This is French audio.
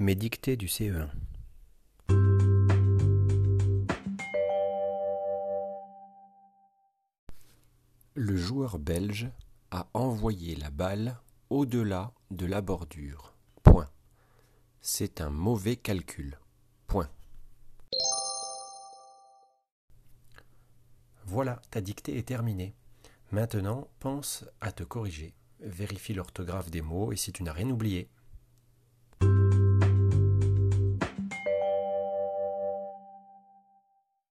Mes dictées du CE1. Le joueur belge a envoyé la balle au-delà de la bordure. Point. C'est un mauvais calcul. Point. Voilà, ta dictée est terminée. Maintenant, pense à te corriger. Vérifie l'orthographe des mots et si tu n'as rien oublié.